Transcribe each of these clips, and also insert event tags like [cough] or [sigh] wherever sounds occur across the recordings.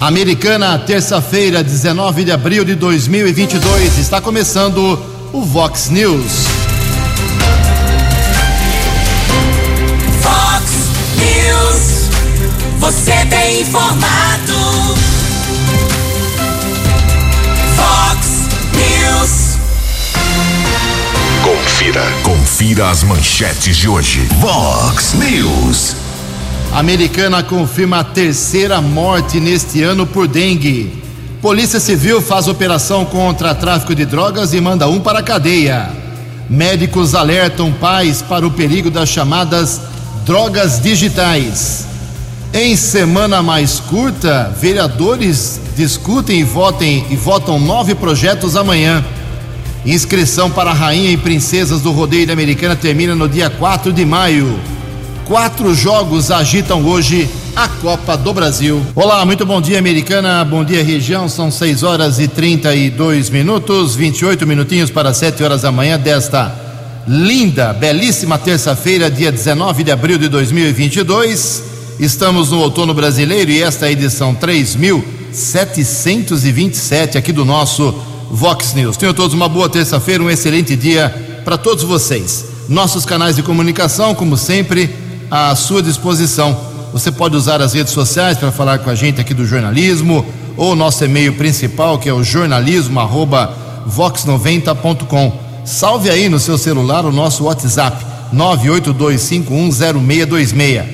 Americana, terça-feira, 19 de abril de 2022, está começando o Vox News. Vox News, você tem informado. Vox News. Confira, confira as manchetes de hoje. Vox News. Americana confirma a terceira morte neste ano por dengue. Polícia Civil faz operação contra tráfico de drogas e manda um para a cadeia. Médicos alertam pais para o perigo das chamadas drogas digitais. Em semana mais curta, vereadores discutem e votem e votam nove projetos amanhã. Inscrição para a Rainha e Princesas do Rodeio da Americana termina no dia 4 de maio. Quatro jogos agitam hoje a Copa do Brasil. Olá, muito bom dia, Americana. Bom dia, região. São 6 horas e 32 minutos, 28 minutinhos para 7 horas da manhã desta linda, belíssima terça-feira, dia 19 de abril de 2022. Estamos no outono brasileiro e esta é a edição 3727 aqui do nosso Vox News. Tenham todos uma boa terça-feira, um excelente dia para todos vocês. Nossos canais de comunicação, como sempre, à sua disposição. Você pode usar as redes sociais para falar com a gente aqui do jornalismo, ou nosso e-mail principal, que é o jornalismo@vox90.com. Salve aí no seu celular o nosso WhatsApp 982510626.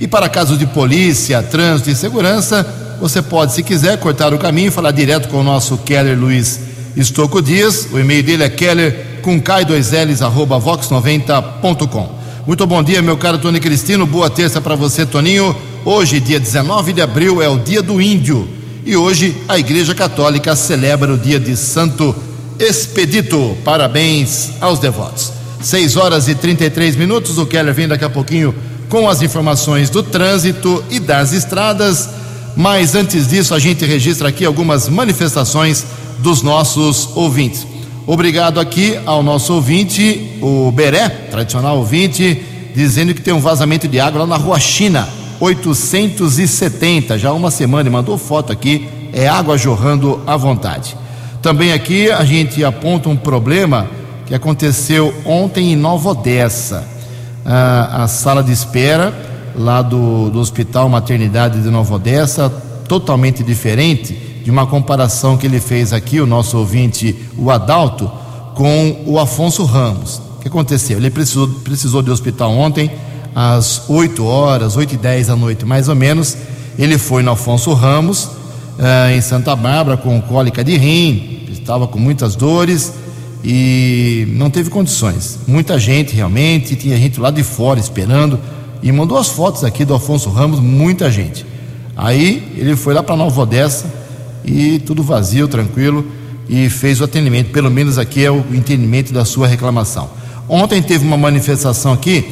E para casos de polícia, trânsito e segurança, você pode, se quiser, cortar o caminho e falar direto com o nosso Keller Luiz Estocco Dias. O e-mail dele é keller com k2ls arroba vox90.com. Muito bom dia, meu caro Tony Cristino. Boa terça para você, Toninho. Hoje, dia 19 de abril, é o dia do índio. E hoje a Igreja Católica celebra o dia de Santo Expedito. Parabéns aos devotos. 6 horas e 33 minutos. O Keller vem daqui a pouquinho com as informações do trânsito e das estradas. Mas antes disso, a gente registra aqui algumas manifestações dos nossos ouvintes. Obrigado aqui ao nosso ouvinte, o Beré, tradicional ouvinte, dizendo que tem um vazamento de água lá na Rua China, 870, já uma semana, e mandou foto aqui, é água jorrando à vontade. Também aqui a gente aponta um problema que aconteceu ontem em Nova Odessa. Ah, a sala de espera lá do, do Hospital Maternidade de Nova Odessa, totalmente diferente de uma comparação que ele fez aqui, o nosso ouvinte, o Adalto, com o Afonso Ramos. O que aconteceu? Ele precisou, precisou de hospital ontem, às 8 horas, 8 e 10 da noite, mais ou menos. Ele foi no Afonso Ramos, eh, em Santa Bárbara, com cólica de rim, estava com muitas dores e não teve condições. Muita gente realmente, tinha gente lá de fora esperando e mandou as fotos aqui do Afonso Ramos, muita gente. Aí ele foi lá para Nova Odessa, e tudo vazio, tranquilo, e fez o atendimento. Pelo menos aqui é o entendimento da sua reclamação. Ontem teve uma manifestação aqui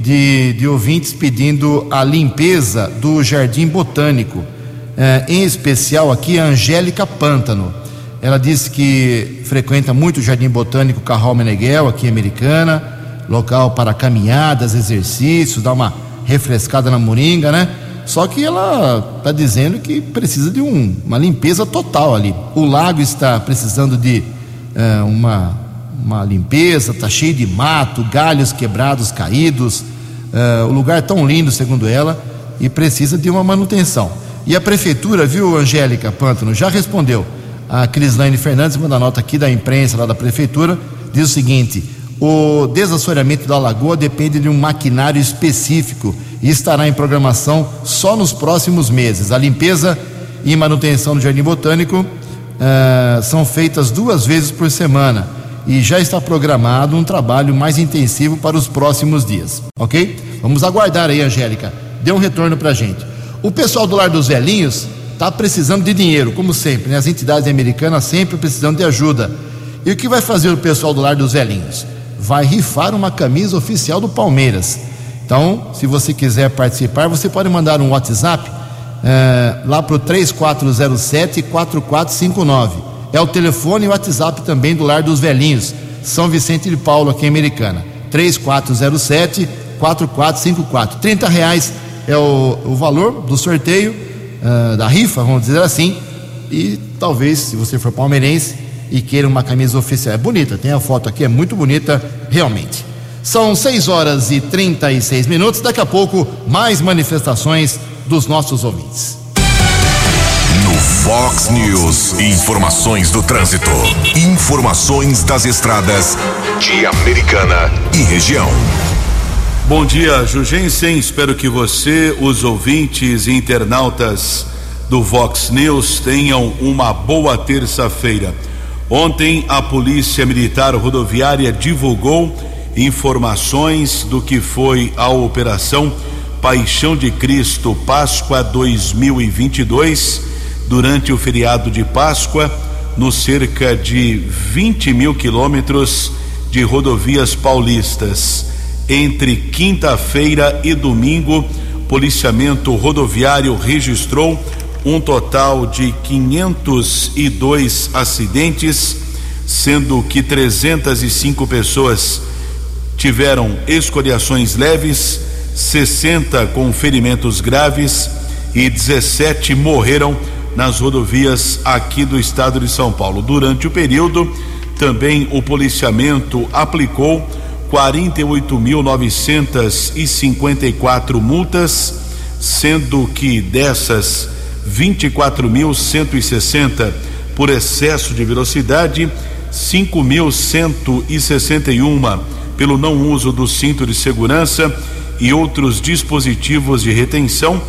de, de ouvintes pedindo a limpeza do Jardim Botânico, eh, em especial aqui a Angélica Pântano. Ela disse que frequenta muito o Jardim Botânico Carral Meneghel, aqui em Americana, local para caminhadas, exercícios, dar uma refrescada na moringa, né? Só que ela está dizendo que precisa de um, uma limpeza total ali. O lago está precisando de é, uma, uma limpeza, está cheio de mato, galhos quebrados, caídos. É, o lugar é tão lindo, segundo ela, e precisa de uma manutenção. E a prefeitura, viu, Angélica Pântano, já respondeu. A Crislaine Fernandes manda nota aqui da imprensa lá da prefeitura, diz o seguinte: o desassoreamento da lagoa depende de um maquinário específico e estará em programação só nos próximos meses. A limpeza e manutenção do Jardim Botânico uh, são feitas duas vezes por semana e já está programado um trabalho mais intensivo para os próximos dias, ok? Vamos aguardar aí, Angélica. Dê um retorno para a gente. O pessoal do Lar dos Velhinhos está precisando de dinheiro, como sempre, né? As entidades americanas sempre precisando de ajuda. E o que vai fazer o pessoal do Lar dos Velhinhos? Vai rifar uma camisa oficial do Palmeiras. Então, se você quiser participar, você pode mandar um WhatsApp é, lá para o 3407-4459. É o telefone e o WhatsApp também do Lar dos Velhinhos, São Vicente de Paulo, aqui em Americana. 3407-4454. 30 reais é o, o valor do sorteio. uh, da rifa, vamos dizer assim. E talvez, se você for palmeirense e queira uma camisa oficial, é bonita, tem a foto aqui, é muito bonita, realmente. São 6 horas e 36 minutos. Daqui a pouco, mais manifestações dos nossos ouvintes. No Fox News, informações do trânsito. Informações das estradas de Americana e região. Bom dia, Jugensen. Espero que você, os ouvintes e internautas do Vox News tenham uma boa terça-feira. Ontem, a Polícia Militar Rodoviária divulgou informações do que foi a Operação Paixão de Cristo Páscoa 2022 durante o feriado de Páscoa, no cerca de 20 mil quilômetros de rodovias paulistas. Entre quinta-feira e domingo, policiamento rodoviário registrou um total de 502 acidentes, sendo que 305 pessoas tiveram escoriações leves, 60 com ferimentos graves e 17 morreram nas rodovias aqui do estado de São Paulo. Durante o período, também o policiamento aplicou 48.954 multas, sendo que dessas 24.160 por excesso de velocidade, 5.161 pelo não uso do cinto de segurança e outros dispositivos de retenção,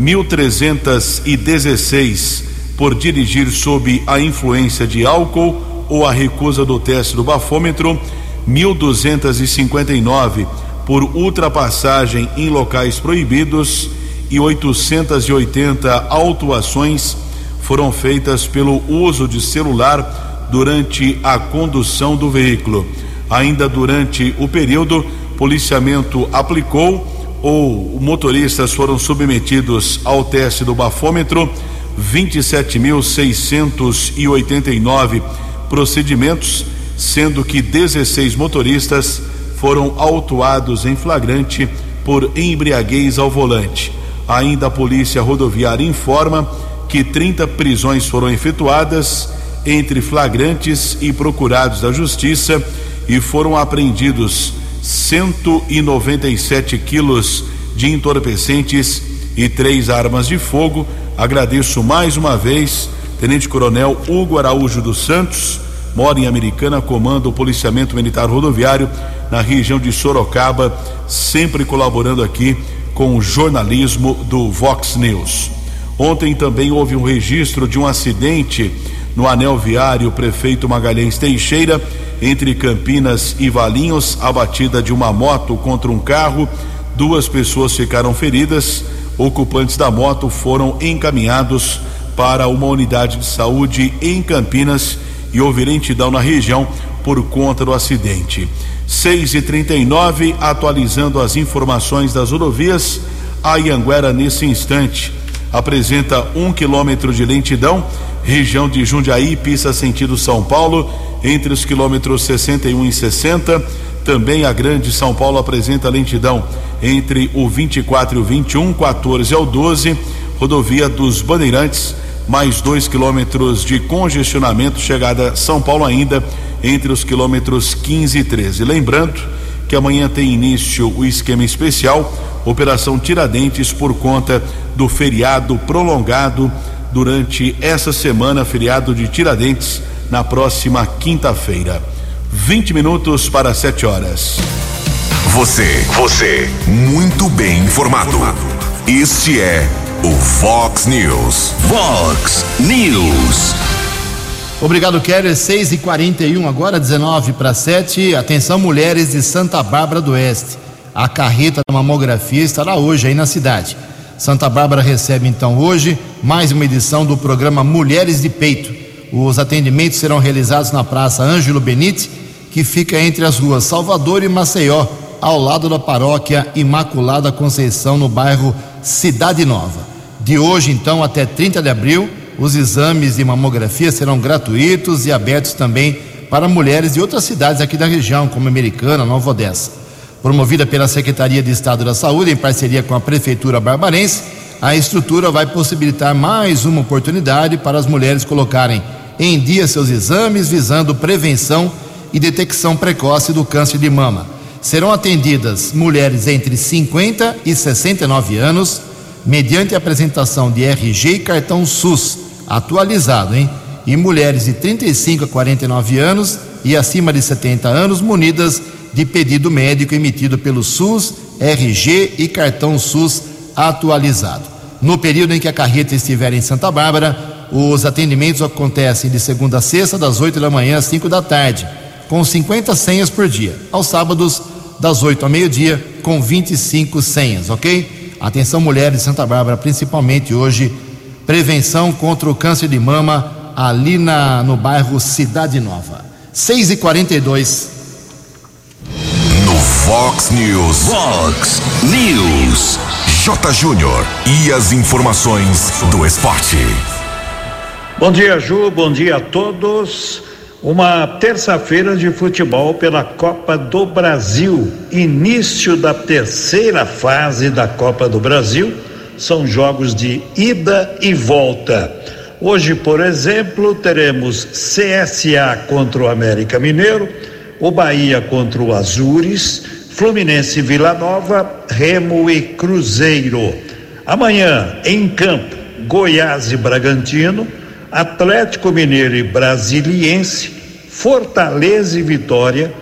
1.316 por dirigir sob a influência de álcool ou a recusa do teste do bafômetro, 1.259 por ultrapassagem em locais proibidos e 880 autuações foram feitas pelo uso de celular durante a condução do veículo. Ainda durante o período, policiamento aplicou ou motoristas foram submetidos ao teste do bafômetro 27.689 procedimentos, sendo que 16 motoristas foram autuados em flagrante por embriaguez ao volante. Ainda a Polícia Rodoviária informa que 30 prisões foram efetuadas entre flagrantes e procurados da Justiça e foram apreendidos 197 quilos de entorpecentes e três armas de fogo. Agradeço mais uma vez, Tenente Coronel Hugo Araújo dos Santos, mora em Americana, comanda o policiamento militar rodoviário na região de Sorocaba, sempre colaborando aqui com o jornalismo do Vox News. Ontem também houve um registro de um acidente no anel viário Prefeito Magalhães Teixeira, entre Campinas e Valinhos, a batida de uma moto contra um carro. Duas pessoas ficaram feridas. Ocupantes da moto foram encaminhados para uma unidade de saúde em Campinas e houve lentidão na região por conta do acidente. 6 e 39 atualizando as informações das rodovias. A Ianguera, nesse instante, apresenta um quilômetro de lentidão região de Jundiaí, pista sentido São Paulo, entre os quilômetros 61 e 60. Também a Grande São Paulo apresenta lentidão entre o 24 e o 21, 14 ao 12. Rodovia dos Bandeirantes, mais dois quilômetros de congestionamento, chegada São Paulo ainda entre os quilômetros 15 e 13. Lembrando que amanhã tem início o esquema especial, Operação Tiradentes, por conta do feriado prolongado durante essa semana, feriado de Tiradentes, na próxima quinta-feira. 20 minutos para 7 horas. Você, você, muito bem informado. Este é o Fox News. Fox News. Obrigado, Keller. 6 e 41 agora 19 para 7. Atenção, mulheres de Santa Bárbara do Oeste. A carreta da mamografia estará hoje aí na cidade. Santa Bárbara recebe então hoje mais uma edição do programa Mulheres de Peito. Os atendimentos serão realizados na Praça Ângelo Benite, que fica entre as ruas Salvador e Maceió, ao lado da paróquia Imaculada Conceição, no bairro Cidade Nova. De hoje, então, até 30 de abril, os exames de mamografia serão gratuitos e abertos também para mulheres de outras cidades aqui da região, como Americana, Nova Odessa promovida pela Secretaria de Estado da Saúde em parceria com a Prefeitura Barbarense, a estrutura vai possibilitar mais uma oportunidade para as mulheres colocarem em dia seus exames visando prevenção e detecção precoce do câncer de mama. Serão atendidas mulheres entre 50 e 69 anos, mediante apresentação de RG e cartão SUS atualizado, hein? E mulheres de 35 a 49 anos e acima de 70 anos, munidas de pedido médico emitido pelo SUS, RG e cartão SUS atualizado. No período em que a carreta estiver em Santa Bárbara, os atendimentos acontecem de segunda a sexta, das 8 da manhã às 5 da tarde, com 50 senhas por dia. Aos sábados, das 8 ao meio-dia, com 25 senhas, ok? Atenção, mulheres de Santa Bárbara, principalmente hoje, prevenção contra o câncer de mama ali na, no bairro Cidade Nova. 6 e 42 No Fox News. Fox News. J. Júnior. E as informações do esporte. Bom dia, Ju. Bom dia a todos. Uma terça-feira de futebol pela Copa do Brasil. Início da terceira fase da Copa do Brasil. São jogos de ida e volta. Hoje, por exemplo, teremos CSA contra o América Mineiro, o Bahia contra o Azures, Fluminense Vila Nova, Remo e Cruzeiro. Amanhã, em campo, Goiás e Bragantino, Atlético Mineiro e Brasiliense, Fortaleza e Vitória,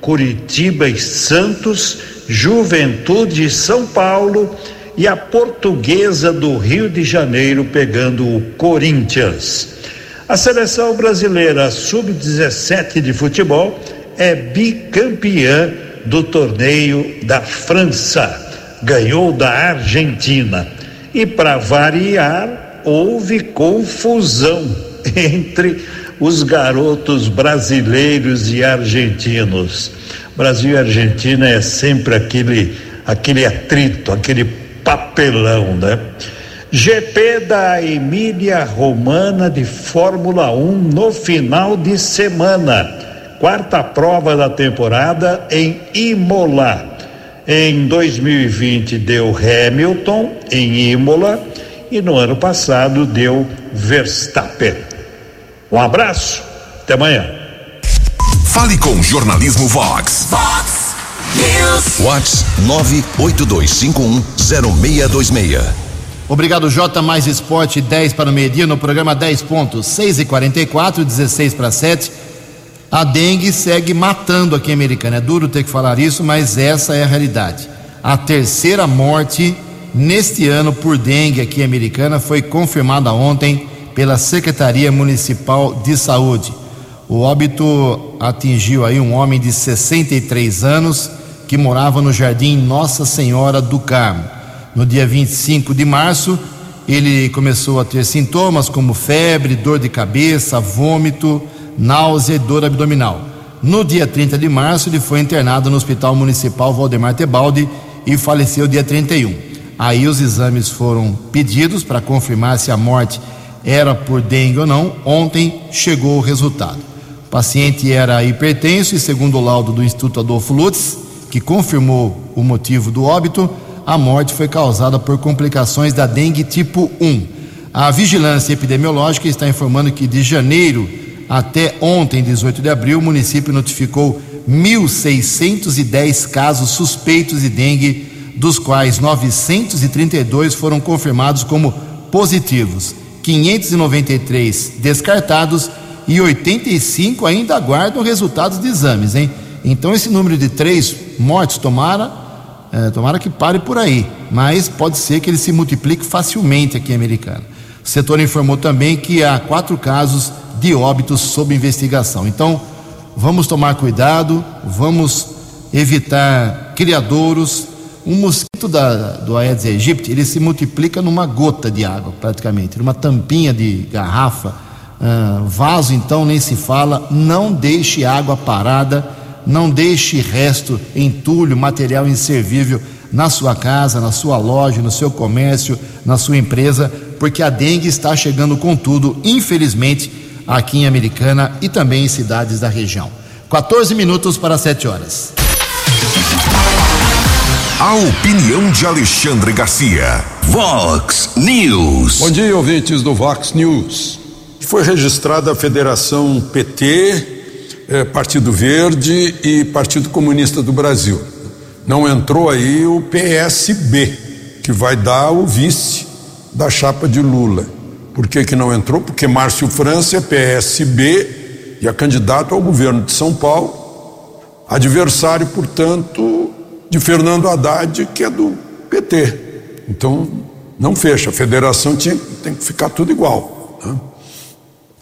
Curitiba e Santos, Juventude e São Paulo e a Portuguesa do Rio de Janeiro pegando o Corinthians. A seleção brasileira sub-17 de futebol é bicampeã do torneio da França. Ganhou da Argentina. E para variar, houve confusão [laughs] entre os garotos brasileiros e argentinos. Brasil e Argentina é sempre aquele aquele atrito, aquele papelão, né? GP da Emília Romana de Fórmula 1 no final de semana. Quarta prova da temporada em Imola. Em 2020 deu Hamilton em Imola e no ano passado deu Verstappen. Um abraço, até amanhã. Fale com Jornalismo Vox. Fox News. Whats 982510626. Obrigado, J. Mais Esporte 10 para o meio-dia no programa 10 pontos, 6 e 44 16 para 7. A dengue segue matando aqui em Americana. É duro ter que falar isso, mas essa é a realidade. A terceira morte neste ano por dengue aqui Americana foi confirmada ontem pela Secretaria Municipal de Saúde. O óbito atingiu aí um homem de 63 anos que morava no Jardim Nossa Senhora do Carmo. No dia 25 de março, ele começou a ter sintomas como febre, dor de cabeça, vômito, náusea e dor abdominal. No dia 30 de março, ele foi internado no Hospital Municipal Valdemar Tebaldi e faleceu dia 31. Aí os exames foram pedidos para confirmar se a morte era por dengue ou não. Ontem chegou o resultado. O paciente era hipertenso e, segundo o laudo do Instituto Adolfo Lutz, que confirmou o motivo do óbito, a morte foi causada por complicações da dengue tipo 1. A vigilância epidemiológica está informando que de janeiro até ontem, 18 de abril, o município notificou 1.610 casos suspeitos de dengue, dos quais 932 foram confirmados como positivos, 593 descartados e 85 ainda aguardam resultados de exames, hein? Então esse número de três mortes tomara, é, tomara que pare por aí, mas pode ser que ele se multiplique facilmente aqui em Americana. O setor informou também que há quatro casos de óbitos sob investigação. Então vamos tomar cuidado, vamos evitar criadouros. Um mosquito da, do Aedes aegypti ele se multiplica numa gota de água, praticamente, numa tampinha de garrafa, ah, vaso. Então nem se fala. Não deixe água parada não deixe resto, entulho, material inservível na sua casa, na sua loja, no seu comércio, na sua empresa, porque a dengue está chegando com tudo, infelizmente, aqui em Americana e também em cidades da região. 14 minutos para 7 horas. A opinião de Alexandre Garcia. Vox News. Bom dia, ouvintes do Vox News. Foi registrada a Federação PT, eh, Partido Verde e Partido Comunista do Brasil. Não entrou aí o PSB, que vai dar o vice da chapa de Lula. Por que, que não entrou? Porque Márcio França é PSB e é candidato ao governo de São Paulo, adversário, portanto, de Fernando Haddad, que é do PT. Então, não fecha. A federação tinha, tem que ficar tudo igual. Né?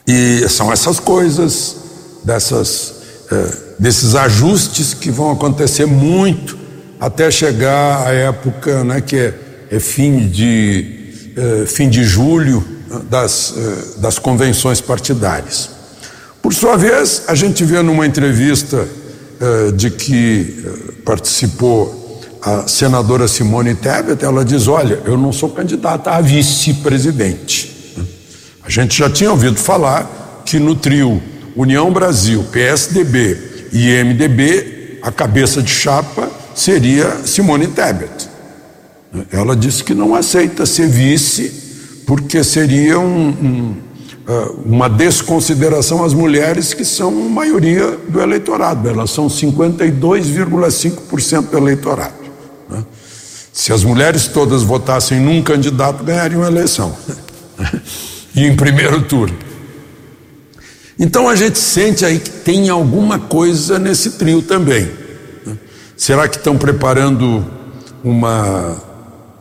E são essas coisas, dessas, eh, desses ajustes que vão acontecer muito até chegar a época né, que é, é fim, de, eh, fim de julho né, das, eh, das convenções partidárias. Por sua vez, a gente vê numa entrevista de que participou a senadora Simone Tebet, ela diz: Olha, eu não sou candidata a vice-presidente. A gente já tinha ouvido falar que no trio União Brasil, PSDB e MDB, a cabeça de chapa seria Simone Tebet. Ela disse que não aceita ser vice porque seria um, um, uma desconsideração às mulheres que são maioria do eleitorado. Elas são 52,5% do eleitorado. Né? Se as mulheres todas votassem num candidato, ganhariam a eleição. [laughs] e em primeiro turno. Então a gente sente aí que tem alguma coisa nesse trio também. Né? Será que estão preparando uma.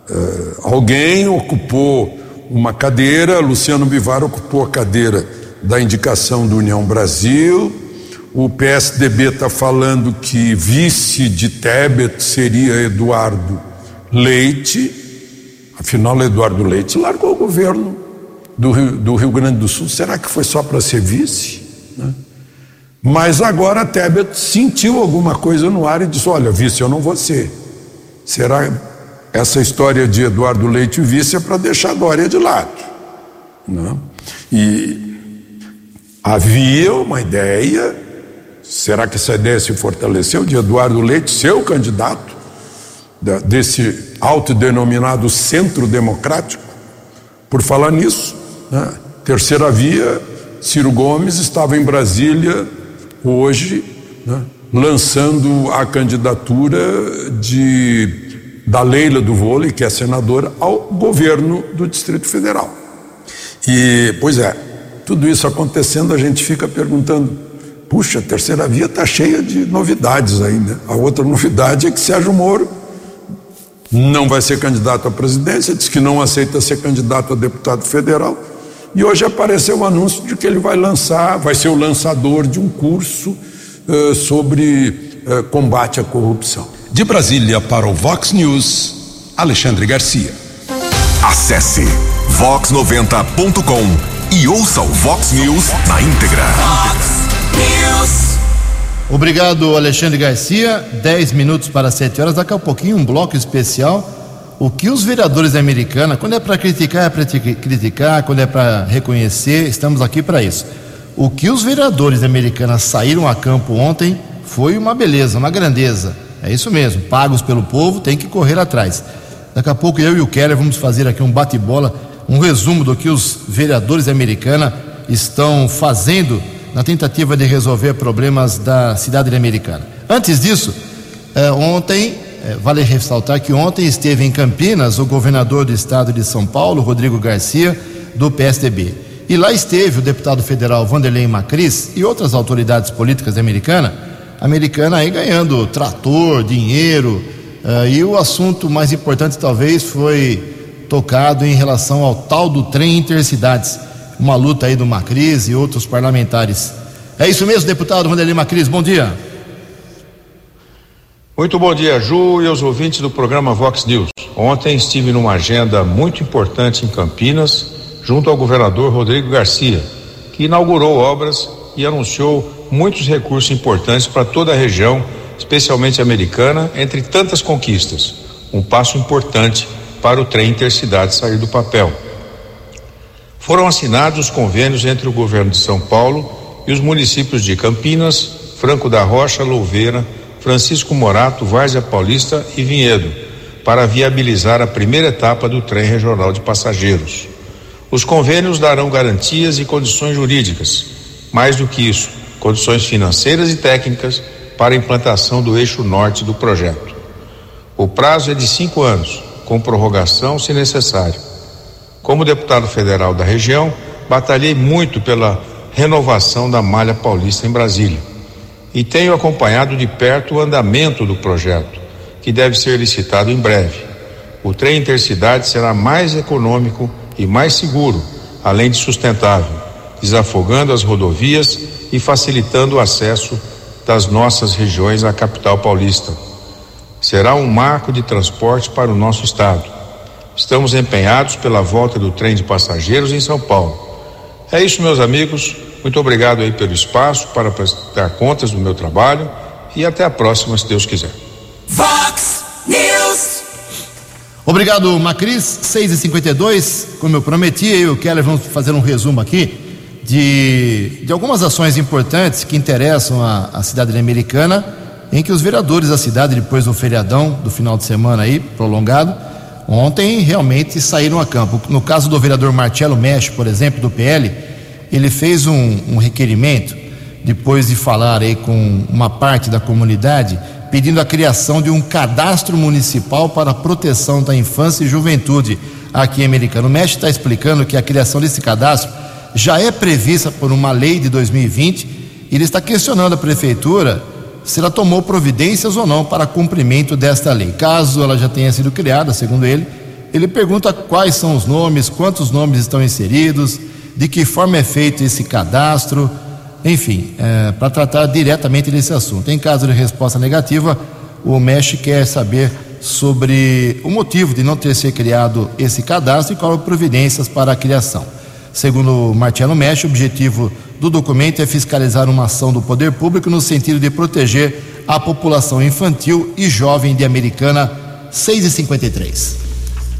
Uh, alguém ocupou uma cadeira, Luciano Bivar ocupou a cadeira da indicação do União Brasil, o PSDB está falando que vice de Tebet seria Eduardo Leite. Afinal, Eduardo Leite largou o governo do Rio, do Rio Grande do Sul. Será que foi só para ser vice? Né? Mas agora Tebet sentiu alguma coisa no ar e disse: Olha, vice, eu não vou ser. Será essa história de Eduardo Leite vice é para deixar Dória de lado? Não? E havia uma ideia Será que essa ideia se fortaleceu de Eduardo Leite, seu candidato, desse autodenominado centro democrático? Por falar nisso, né? terceira via, Ciro Gomes estava em Brasília hoje, né? lançando a candidatura de, da Leila do Vôlei, que é senadora, ao governo do Distrito Federal. E, pois é, tudo isso acontecendo, a gente fica perguntando Puxa, a terceira via está cheia de novidades né? A outra novidade é que Sérgio Moro não vai ser candidato à presidência, diz que não aceita ser candidato a deputado federal. E hoje apareceu o anúncio de que ele vai lançar, vai ser o lançador de um curso uh, sobre uh, combate à corrupção. De Brasília para o Vox News, Alexandre Garcia. Acesse vox90.com e ouça o Vox News na íntegra. News. Obrigado, Alexandre Garcia. 10 minutos para 7 horas. Daqui a pouquinho, um bloco especial. O que os vereadores da Americana, quando é para criticar, é para criticar, quando é para reconhecer, estamos aqui para isso. O que os vereadores da Americana saíram a campo ontem foi uma beleza, uma grandeza. É isso mesmo, pagos pelo povo, tem que correr atrás. Daqui a pouco eu e o Keller vamos fazer aqui um bate-bola, um resumo do que os vereadores da Americana estão fazendo na tentativa de resolver problemas da cidade americana. Antes disso, eh, ontem, eh, vale ressaltar que ontem esteve em Campinas o governador do estado de São Paulo, Rodrigo Garcia, do PSDB. E lá esteve o deputado federal Vanderlei Macris e outras autoridades políticas americanas, americana aí ganhando trator, dinheiro, eh, e o assunto mais importante talvez foi tocado em relação ao tal do trem intercidades uma luta aí do Macris e outros parlamentares. É isso mesmo, deputado Vanderlei Macris, bom dia. Muito bom dia, Ju e aos ouvintes do programa Vox News. Ontem estive numa agenda muito importante em Campinas, junto ao governador Rodrigo Garcia, que inaugurou obras e anunciou muitos recursos importantes para toda a região, especialmente americana, entre tantas conquistas. Um passo importante para o trem intercidade sair do papel. Foram assinados os convênios entre o governo de São Paulo e os municípios de Campinas, Franco da Rocha, Louveira, Francisco Morato, Várzea Paulista e Vinhedo, para viabilizar a primeira etapa do trem regional de passageiros. Os convênios darão garantias e condições jurídicas. Mais do que isso, condições financeiras e técnicas para a implantação do eixo norte do projeto. O prazo é de cinco anos, com prorrogação se necessário. Como deputado federal da região, batalhei muito pela renovação da malha paulista em Brasília e tenho acompanhado de perto o andamento do projeto, que deve ser licitado em breve. O trem intercidade será mais econômico e mais seguro, além de sustentável, desafogando as rodovias e facilitando o acesso das nossas regiões à capital paulista. Será um marco de transporte para o nosso estado. Estamos empenhados pela volta do trem de passageiros em São Paulo. É isso, meus amigos. Muito obrigado aí pelo espaço para prestar contas do meu trabalho e até a próxima, se Deus quiser. Vox News. Obrigado, Macris. 6 e 52 Como eu prometi, eu e o Keller vamos fazer um resumo aqui de, de algumas ações importantes que interessam a, a cidade americana, em que os vereadores da cidade, depois do feriadão do final de semana aí, prolongado, ontem realmente saíram a campo. No caso do vereador Marcelo Mesh, por exemplo, do PL, ele fez um, um requerimento, depois de falar aí com uma parte da comunidade, pedindo a criação de um cadastro municipal para a proteção da infância e juventude aqui em Americano. O Mesh está explicando que a criação desse cadastro já é prevista por uma lei de 2020 e ele está questionando a prefeitura se ela tomou providências ou não para cumprimento desta lei. Caso ela já tenha sido criada, segundo ele, ele pergunta quais são os nomes, quantos nomes estão inseridos, de que forma é feito esse cadastro, enfim, é, para tratar diretamente desse assunto. Em caso de resposta negativa, o MESH quer saber sobre o motivo de não ter sido criado esse cadastro e quais providências para a criação. Segundo Marcelo Mesh, o objetivo do documento é fiscalizar uma ação do poder público no sentido de proteger a população infantil e jovem de Americana 6 e 53.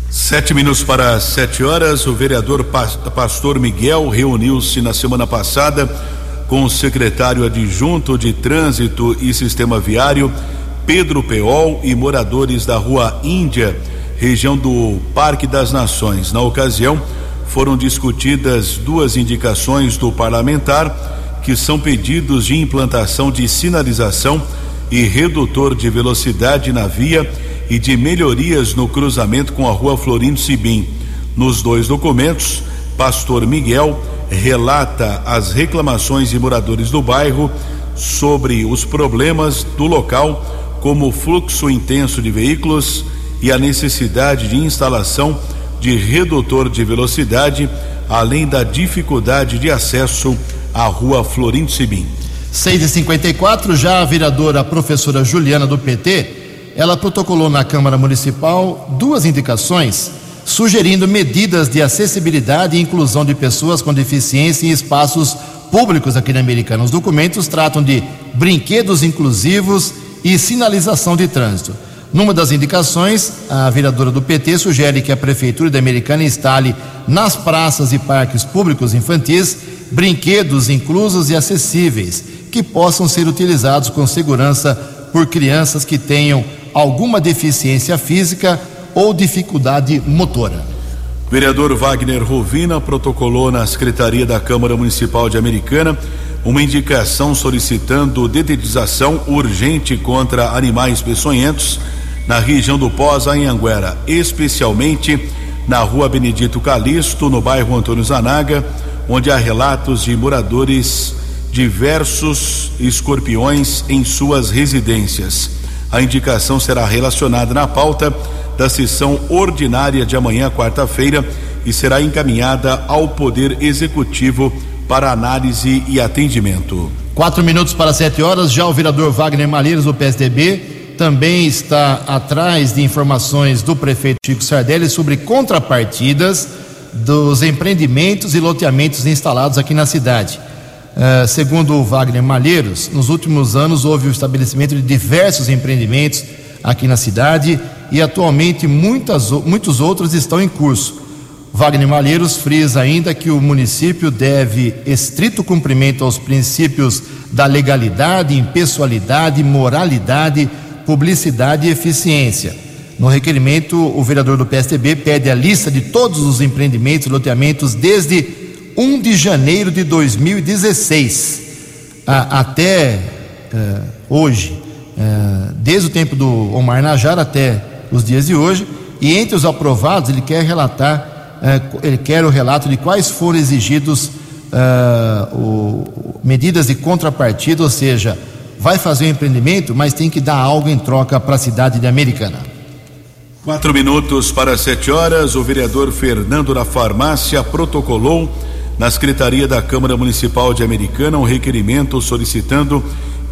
Sete minutos para sete horas, o vereador Pastor Miguel reuniu-se na semana passada com o secretário adjunto de Trânsito e Sistema Viário, Pedro Peol, e moradores da Rua Índia, região do Parque das Nações. Na ocasião, foram discutidas duas indicações do parlamentar, que são pedidos de implantação de sinalização e redutor de velocidade na via e de melhorias no cruzamento com a rua Florindo Sibim. Nos dois documentos, Pastor Miguel relata as reclamações de moradores do bairro sobre os problemas do local, como o fluxo intenso de veículos e a necessidade de instalação de redutor de velocidade, além da dificuldade de acesso à rua Florindo Sibim. 6 e 54 já a vereadora professora Juliana do PT, ela protocolou na Câmara Municipal duas indicações sugerindo medidas de acessibilidade e inclusão de pessoas com deficiência em espaços públicos aqui na Americana. Os documentos tratam de brinquedos inclusivos e sinalização de trânsito. Numa das indicações, a vereadora do PT sugere que a Prefeitura da Americana instale nas praças e parques públicos infantis brinquedos inclusos e acessíveis que possam ser utilizados com segurança por crianças que tenham alguma deficiência física ou dificuldade motora. Vereador Wagner Rovina protocolou na Secretaria da Câmara Municipal de Americana uma indicação solicitando dedetização urgente contra animais peçonhentos na região do Pós, em Anguera, especialmente na rua Benedito Calixto, no bairro Antônio Zanaga, onde há relatos de moradores diversos escorpiões em suas residências. A indicação será relacionada na pauta da sessão ordinária de amanhã, quarta-feira, e será encaminhada ao Poder Executivo para análise e atendimento. Quatro minutos para sete horas, já o vereador Wagner Malheiros, do PSDB, também está atrás de informações do prefeito Chico Sardelli sobre contrapartidas dos empreendimentos e loteamentos instalados aqui na cidade. Uh, segundo o Wagner Malheiros, nos últimos anos houve o estabelecimento de diversos empreendimentos aqui na cidade e atualmente muitas, muitos outros estão em curso. Wagner Malheiros frisa ainda que o município deve estrito cumprimento aos princípios da legalidade, impessoalidade, moralidade, publicidade e eficiência. No requerimento, o vereador do PSDB pede a lista de todos os empreendimentos e loteamentos desde 1 de janeiro de 2016 a, até uh, hoje, uh, desde o tempo do Omar Najar até os dias de hoje, e entre os aprovados ele quer relatar, uh, ele quer o relato de quais foram exigidos o, medidas de contrapartida, ou seja, vai fazer um empreendimento, mas tem que dar algo em troca para a cidade de Americana. Quatro minutos para sete horas, o vereador Fernando da Farmácia protocolou na Secretaria da Câmara Municipal de Americana um requerimento solicitando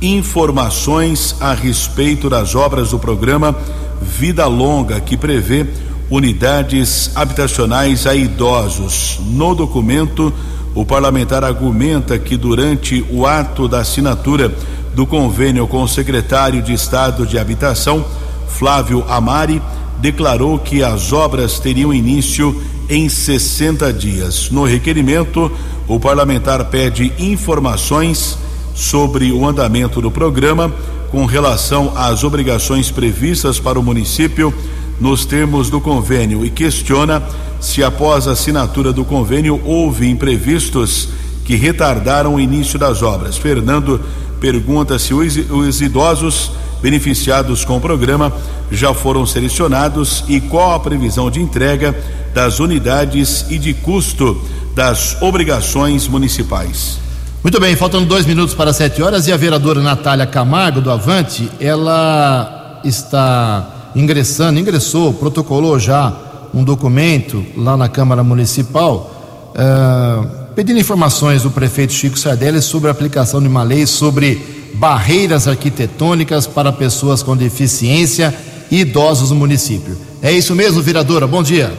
informações a respeito das obras do programa Vida Longa, que prevê unidades habitacionais a idosos. No documento, o parlamentar argumenta que durante o ato da assinatura do convênio com o secretário de Estado de Habitação, Flávio Amari, declarou que as obras teriam início em 60 dias. No requerimento, o parlamentar pede informações sobre o andamento do programa com relação às obrigações previstas para o município nos termos do convênio e questiona se após a assinatura do convênio houve imprevistos que retardaram o início das obras. Fernando pergunta se os idosos beneficiados com o programa já foram selecionados e qual a previsão de entrega das unidades e de custo das obrigações municipais. Muito bem, faltando dois minutos para sete horas e a vereadora Natália Camargo do Avante, ela está ingressando, ingressou, protocolou já um documento lá na Câmara Municipal, uh, pedindo informações do prefeito Chico Sardelli sobre a aplicação de uma lei sobre barreiras arquitetônicas para pessoas com deficiência e idosos no município. É isso mesmo, vereadora? Bom dia.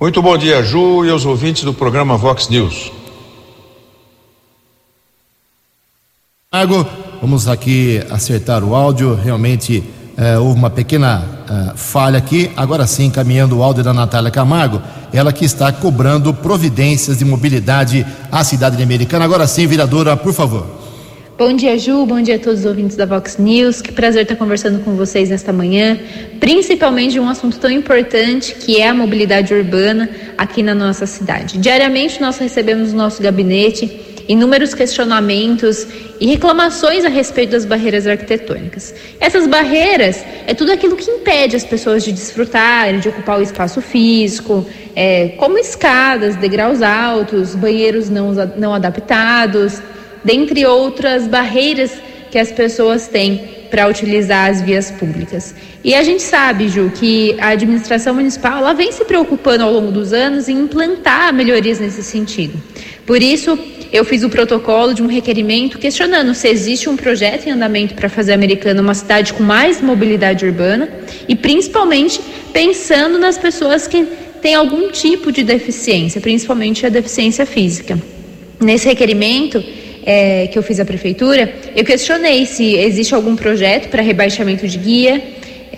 Muito bom dia, Ju e aos ouvintes do programa Vox News. Vamos aqui acertar o áudio. Realmente eh, houve uma pequena eh, falha aqui. Agora sim, caminhando o áudio da Natália Camargo, ela que está cobrando providências de mobilidade à cidade de Americana. Agora sim, vereadora, por favor. Bom dia, Ju. Bom dia a todos os ouvintes da Vox News. Que prazer estar conversando com vocês nesta manhã, principalmente de um assunto tão importante que é a mobilidade urbana aqui na nossa cidade. Diariamente nós recebemos no nosso gabinete inúmeros questionamentos e reclamações a respeito das barreiras arquitetônicas. Essas barreiras é tudo aquilo que impede as pessoas de desfrutarem, de ocupar o espaço físico, é, como escadas, degraus altos, banheiros não, não adaptados dentre outras barreiras que as pessoas têm para utilizar as vias públicas. E a gente sabe, Ju, que a administração municipal ela vem se preocupando ao longo dos anos em implantar melhorias nesse sentido. Por isso, eu fiz o protocolo de um requerimento questionando se existe um projeto em andamento para fazer a Americana uma cidade com mais mobilidade urbana e principalmente pensando nas pessoas que têm algum tipo de deficiência, principalmente a deficiência física. Nesse requerimento, é, que eu fiz à prefeitura, eu questionei se existe algum projeto para rebaixamento de guia,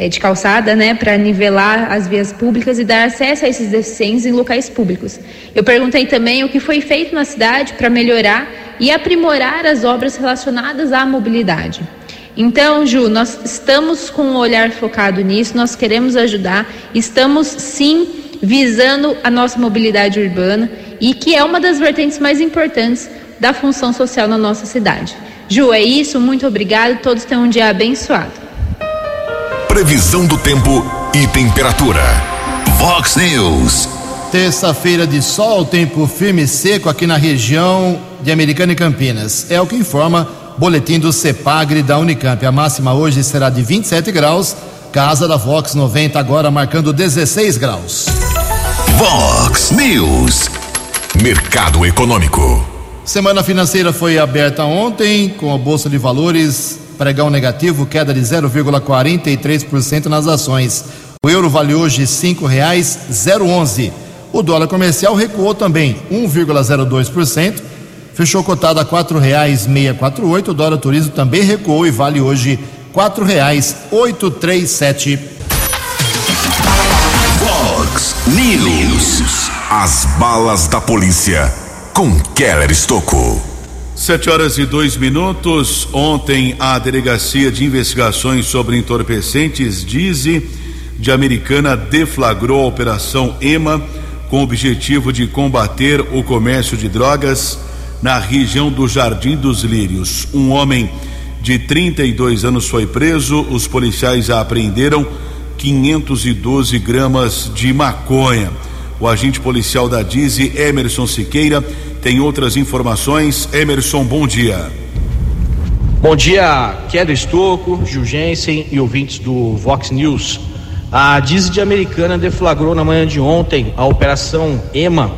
de calçada, né, para nivelar as vias públicas e dar acesso a esses deficientes em locais públicos. Eu perguntei também o que foi feito na cidade para melhorar e aprimorar as obras relacionadas à mobilidade. Então, Ju, nós estamos com um olhar focado nisso, nós queremos ajudar, estamos sim visando a nossa mobilidade urbana e que é uma das vertentes mais importantes da função social na nossa cidade. Ju, é isso, muito obrigado, todos tenham um dia abençoado. Previsão do tempo e temperatura. Vox News. Terça-feira de sol, tempo firme e seco aqui na região de Americana e Campinas. É o que informa boletim do CEPAGRE da Unicamp. A máxima hoje será de 27 graus. Casa da Vox 90 agora marcando 16 graus. Vox News. Mercado Econômico. Semana financeira foi aberta ontem com a Bolsa de Valores, pregão negativo, queda de 0,43% nas ações. O euro vale hoje R$ 5,011. O dólar comercial recuou também 1,02%, fechou cotado a R$ 4,648. O dólar turismo também recuou e vale hoje R$ 4,837. Fox News. As balas da polícia com Keller Estocou. Sete horas e dois minutos. Ontem, a Delegacia de Investigações sobre Entorpecentes, DIZE, de Americana, deflagrou a Operação EMA com o objetivo de combater o comércio de drogas na região do Jardim dos Lírios. Um homem de 32 anos foi preso. Os policiais apreenderam 512 gramas de maconha. O agente policial da DIZE, Emerson Siqueira, tem outras informações. Emerson, bom dia. Bom dia, Kedo Estocco, Gil Jensen e ouvintes do Vox News. A DIZE de Americana deflagrou na manhã de ontem a Operação EMA.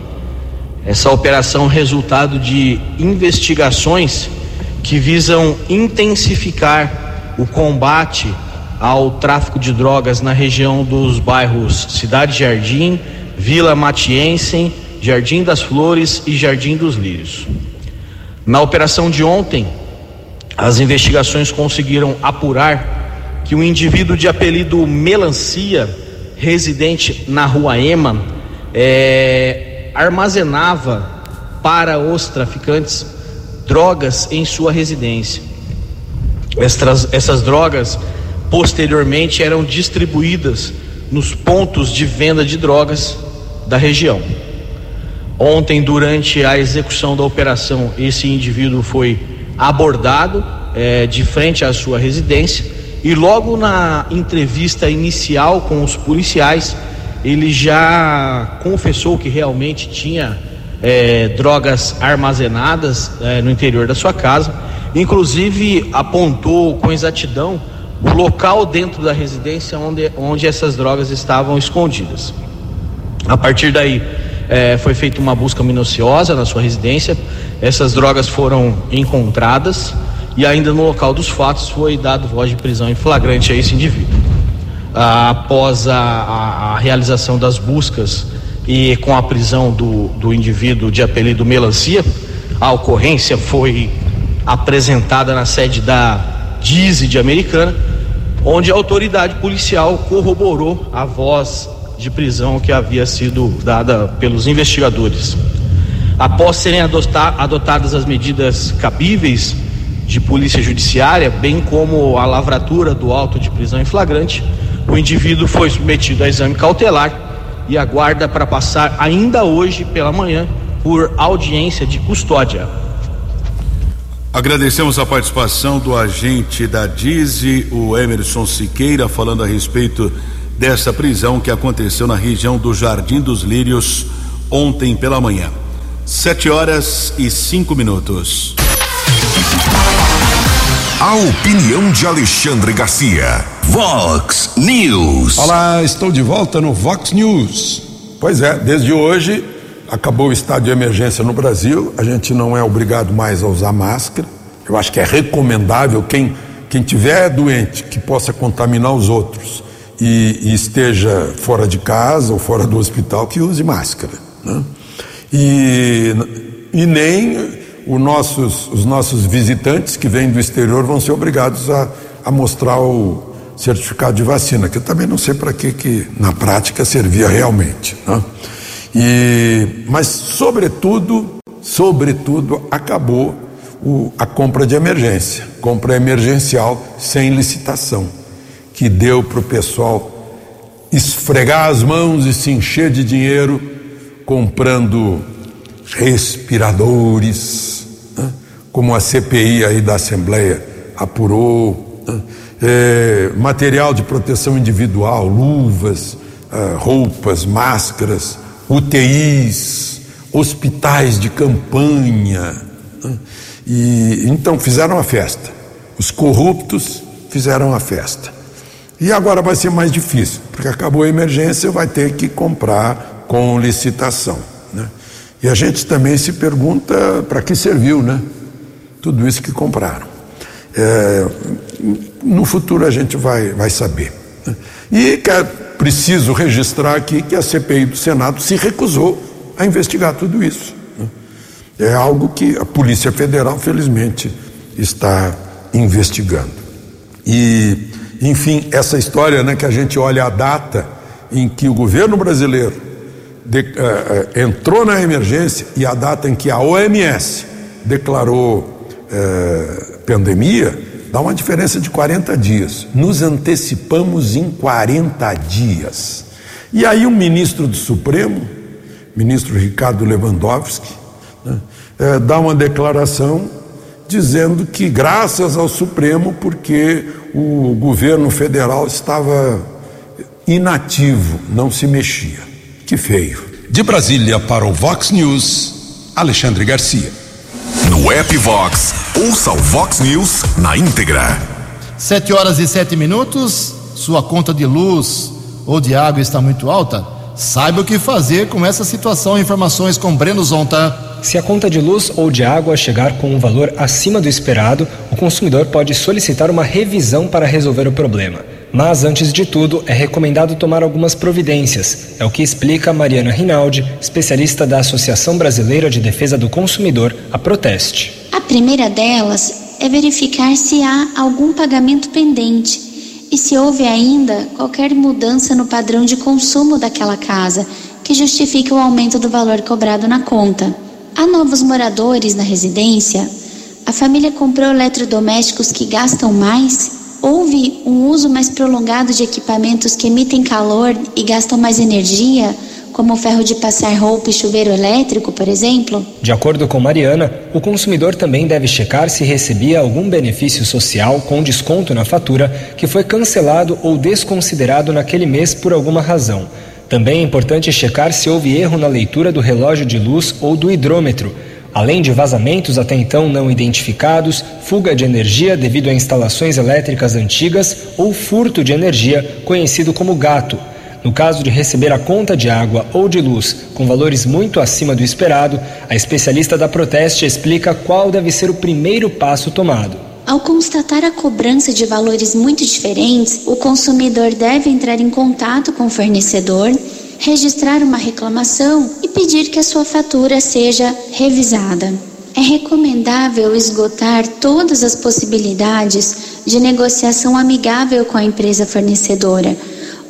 Essa operação resultado de investigações que visam intensificar o combate ao tráfico de drogas na região dos bairros Cidade Jardim, Vila Matiense, Jardim das Flores e Jardim dos Lírios. Na operação de ontem, as investigações conseguiram apurar que um indivíduo de apelido Melancia, residente na rua Ema, é, armazenava para os traficantes drogas em sua residência. Essas drogas posteriormente eram distribuídas nos pontos de venda de drogas da região. Ontem, durante a execução da operação, esse indivíduo foi abordado é, de frente à sua residência e logo na entrevista inicial com os policiais, ele já confessou que realmente tinha é, drogas armazenadas é, no interior da sua casa, inclusive apontou com exatidão o local dentro da residência onde, onde essas drogas estavam escondidas. A partir daí, é, foi feita uma busca minuciosa na sua residência. Essas drogas foram encontradas e ainda no local dos fatos foi dado voz de prisão em flagrante a esse indivíduo. Ah, após a, a, a, realização das buscas e com a prisão do, do indivíduo de apelido Melancia, a ocorrência foi apresentada na sede da DIZE de Americana, onde a autoridade policial corroborou a voz de prisão que havia sido dada pelos investigadores. Após serem adotadas as medidas cabíveis de polícia judiciária, bem como a lavratura do auto de prisão em flagrante, o indivíduo foi submetido a exame cautelar e aguarda para passar ainda hoje pela manhã por audiência de custódia. Agradecemos a participação do agente da DIZE, o Emerson Siqueira, falando a respeito dessa prisão que aconteceu na região do Jardim dos Lírios ontem pela manhã. Sete horas e cinco minutos. A opinião de Alexandre Garcia. Vox News. Olá, estou de volta no Vox News. Pois é, desde hoje acabou o estado de emergência no Brasil. A gente não é obrigado mais a usar máscara. Eu acho que é recomendável quem quem tiver doente que possa contaminar os outros e, e, esteja fora de casa ou fora do hospital, que use máscara. Né? E, e nem nossos, os nossos visitantes que vêm do exterior vão ser obrigados a, a mostrar o certificado de vacina, que eu também não sei para que, que na prática servia realmente. Né? E, mas, sobretudo, sobretudo, acabou o, a compra de emergência, compra emergencial sem licitação que deu para o pessoal esfregar as mãos e se encher de dinheiro comprando respiradores, né? como a CPI aí da Assembleia apurou, né? é, material de proteção individual, luvas, roupas, máscaras, UTIs, hospitais de campanha. Né? E então fizeram a festa. Os corruptos fizeram a festa. E agora vai ser mais difícil, porque acabou a emergência, vai ter que comprar com licitação. Né? E a gente também se pergunta para que serviu, né? Tudo isso que compraram. É, no futuro a gente vai, vai saber. Né? E é preciso registrar aqui que a CPI do Senado se recusou a investigar tudo isso. Né? É algo que a Polícia Federal, felizmente, está investigando. E enfim, essa história né, que a gente olha a data em que o governo brasileiro de, uh, uh, entrou na emergência e a data em que a OMS declarou eh, pandemia, dá uma diferença de 40 dias. Nos antecipamos em 40 dias. E aí o ministro do Supremo, ministro Ricardo Lewandowski, né, eh, dá uma declaração dizendo que graças ao Supremo, porque o governo federal estava inativo, não se mexia. Que feio. De Brasília para o Vox News, Alexandre Garcia. No app Vox, ouça o Vox News na íntegra. Sete horas e sete minutos. Sua conta de luz ou de água está muito alta? Saiba o que fazer com essa situação. Informações com Breno Zonta. Se a conta de luz ou de água chegar com um valor acima do esperado, o consumidor pode solicitar uma revisão para resolver o problema. Mas, antes de tudo, é recomendado tomar algumas providências. É o que explica Mariana Rinaldi, especialista da Associação Brasileira de Defesa do Consumidor, a Proteste. A primeira delas é verificar se há algum pagamento pendente e se houve ainda qualquer mudança no padrão de consumo daquela casa que justifique o aumento do valor cobrado na conta. Há novos moradores na residência? A família comprou eletrodomésticos que gastam mais? Houve um uso mais prolongado de equipamentos que emitem calor e gastam mais energia, como ferro de passar roupa e chuveiro elétrico, por exemplo? De acordo com Mariana, o consumidor também deve checar se recebia algum benefício social com desconto na fatura que foi cancelado ou desconsiderado naquele mês por alguma razão. Também é importante checar se houve erro na leitura do relógio de luz ou do hidrômetro, além de vazamentos até então não identificados, fuga de energia devido a instalações elétricas antigas ou furto de energia, conhecido como gato. No caso de receber a conta de água ou de luz com valores muito acima do esperado, a especialista da Proteste explica qual deve ser o primeiro passo tomado. Ao constatar a cobrança de valores muito diferentes, o consumidor deve entrar em contato com o fornecedor, registrar uma reclamação e pedir que a sua fatura seja revisada. É recomendável esgotar todas as possibilidades de negociação amigável com a empresa fornecedora,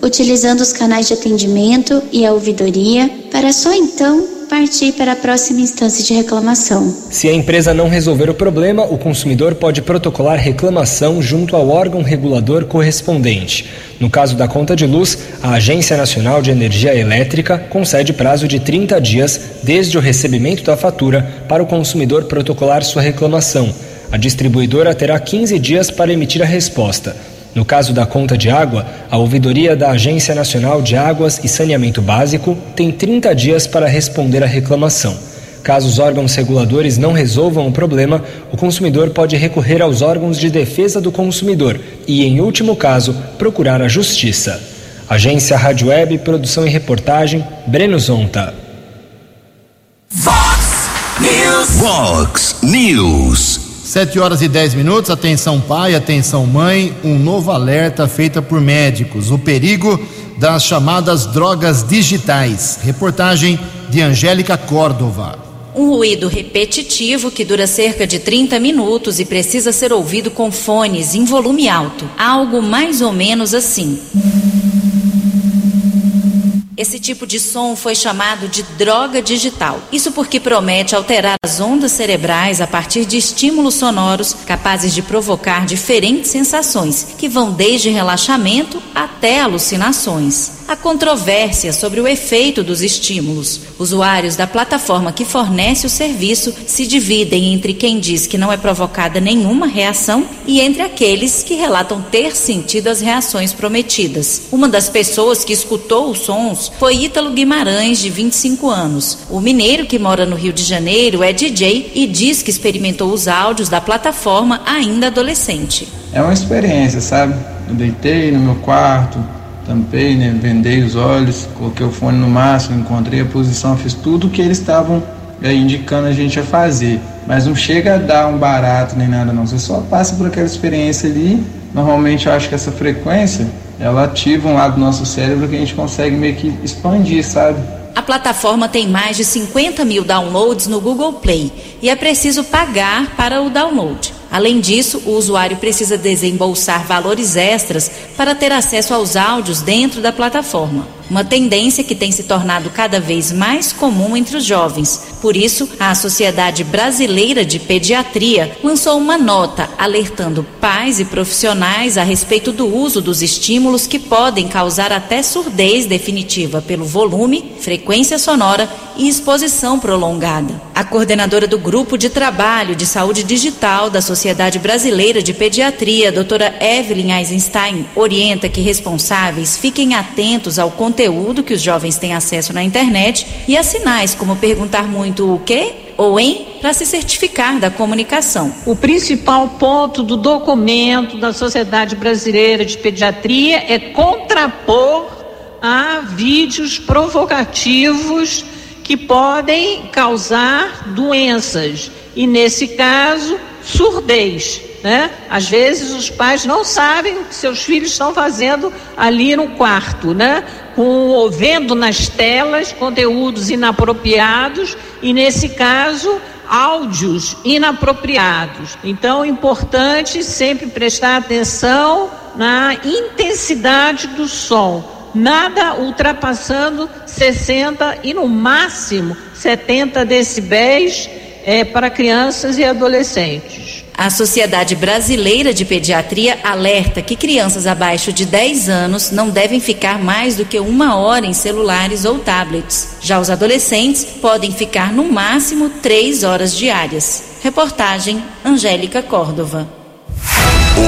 utilizando os canais de atendimento e a ouvidoria, para só então partir para a próxima instância de reclamação. Se a empresa não resolver o problema, o consumidor pode protocolar reclamação junto ao órgão regulador correspondente. No caso da conta de luz, a Agência Nacional de Energia Elétrica concede prazo de 30 dias desde o recebimento da fatura para o consumidor protocolar sua reclamação. A distribuidora terá 15 dias para emitir a resposta. No caso da conta de água, a ouvidoria da Agência Nacional de Águas e Saneamento Básico tem 30 dias para responder à reclamação. Caso os órgãos reguladores não resolvam o problema, o consumidor pode recorrer aos órgãos de defesa do consumidor e, em último caso, procurar a justiça. Agência Rádio Web, produção e reportagem, Breno Zonta. Vox News. Vox News. Sete horas e dez minutos, atenção pai, atenção mãe, um novo alerta feito por médicos, o perigo das chamadas drogas digitais. Reportagem de Angélica Córdova. Um ruído repetitivo que dura cerca de 30 minutos e precisa ser ouvido com fones em volume alto. Algo mais ou menos assim. Esse tipo de som foi chamado de droga digital. Isso porque promete alterar as ondas cerebrais a partir de estímulos sonoros capazes de provocar diferentes sensações, que vão desde relaxamento até alucinações. Há controvérsia sobre o efeito dos estímulos. Usuários da plataforma que fornece o serviço se dividem entre quem diz que não é provocada nenhuma reação e entre aqueles que relatam ter sentido as reações prometidas. Uma das pessoas que escutou os sons foi Ítalo Guimarães, de 25 anos. O mineiro que mora no Rio de Janeiro é DJ e diz que experimentou os áudios da plataforma ainda adolescente. É uma experiência, sabe? Eu deitei no meu quarto, tampei, né, vendei os olhos, coloquei o fone no máximo, encontrei a posição, fiz tudo o que eles estavam é, indicando a gente a fazer. Mas não chega a dar um barato nem nada não, você só passa por aquela experiência ali. Normalmente eu acho que essa frequência, ela ativa um lado do nosso cérebro que a gente consegue meio que expandir, sabe? A plataforma tem mais de 50 mil downloads no Google Play e é preciso pagar para o download. Além disso, o usuário precisa desembolsar valores extras para ter acesso aos áudios dentro da plataforma. uma tendência que tem se tornado cada vez mais comum entre os jovens. Por isso, a Sociedade Brasileira de Pediatria lançou uma nota alertando pais e profissionais a respeito do uso dos estímulos que podem causar até surdez definitiva pelo volume, frequência sonora e exposição prolongada. A coordenadora do Grupo de Trabalho de Saúde Digital da Sociedade Brasileira de Pediatria, doutora Evelyn Eisenstein, orienta que responsáveis fiquem atentos ao conteúdo que os jovens têm acesso na internet e a sinais como perguntar muito o quê ou em para se certificar da comunicação. O principal ponto do documento da Sociedade Brasileira de Pediatria é contrapor a vídeos provocativos que podem causar doenças e nesse caso surdez, né? Às vezes os pais não sabem o que seus filhos estão fazendo ali no quarto, né? Com vendo nas telas conteúdos inapropriados e nesse caso áudios inapropriados. Então, é importante sempre prestar atenção na intensidade do som nada ultrapassando 60 e no máximo 70 decibéis é, para crianças e adolescentes. A Sociedade Brasileira de Pediatria alerta que crianças abaixo de 10 anos não devem ficar mais do que uma hora em celulares ou tablets. Já os adolescentes podem ficar no máximo três horas diárias. Reportagem Angélica Córdova.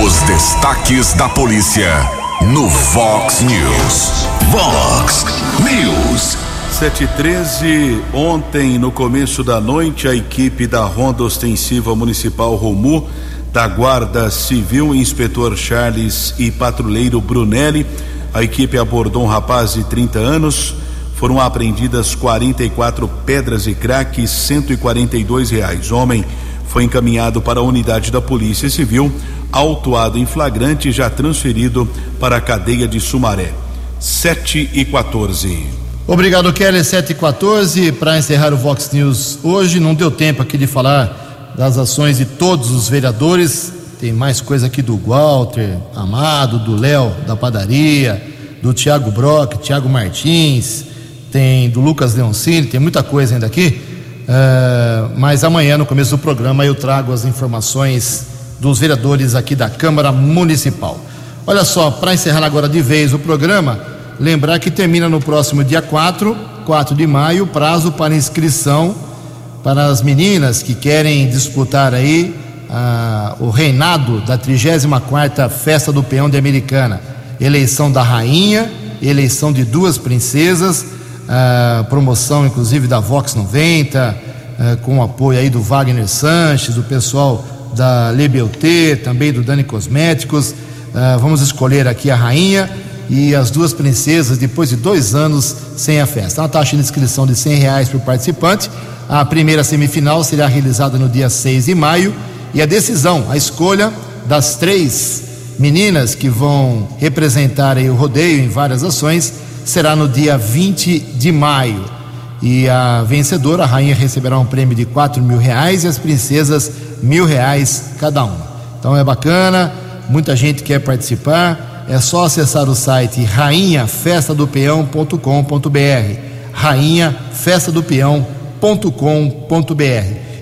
Os destaques da polícia no Vox News. Vox News. 713, ontem no começo da noite, a equipe da Ronda Ostensiva Municipal Romu, da Guarda Civil, inspetor Charles e patrulheiro Brunelli, a equipe abordou um rapaz de 30 anos. Foram apreendidas 44 pedras e crack, 142 reais. Homem foi encaminhado para a unidade da Polícia Civil, autuado em flagrante já transferido para a cadeia de Sumaré. 7 e 14. Obrigado, Kelly. 7 e 14. Para encerrar o Vox News hoje, não deu tempo aqui de falar das ações de todos os vereadores. Tem mais coisa aqui do Walter Amado, do Léo da padaria, do Tiago Brock, Tiago Martins, tem do Lucas Leoncini, tem muita coisa ainda aqui. Uh, mas amanhã, no começo do programa, eu trago as informações dos vereadores aqui da Câmara Municipal. Olha só, para encerrar agora de vez o programa. Lembrar que termina no próximo dia 4, 4 de maio, prazo para inscrição para as meninas que querem disputar aí ah, o reinado da 34ª Festa do Peão de Americana. Eleição da rainha, eleição de duas princesas, ah, promoção inclusive da Vox 90, ah, com o apoio aí do Wagner Sanches, do pessoal da Lebelté, também do Dani Cosméticos. Ah, vamos escolher aqui a rainha e as duas princesas depois de dois anos sem a festa. Uma taxa de inscrição de cem reais por participante. A primeira semifinal será realizada no dia 6 de maio e a decisão, a escolha das três meninas que vão representar o rodeio em várias ações será no dia 20 de maio. E a vencedora, a rainha, receberá um prêmio de quatro mil reais e as princesas mil reais cada uma. Então é bacana, muita gente quer participar. É só acessar o site rainhafestadopeão.com.br rainhafestadopeão.com.br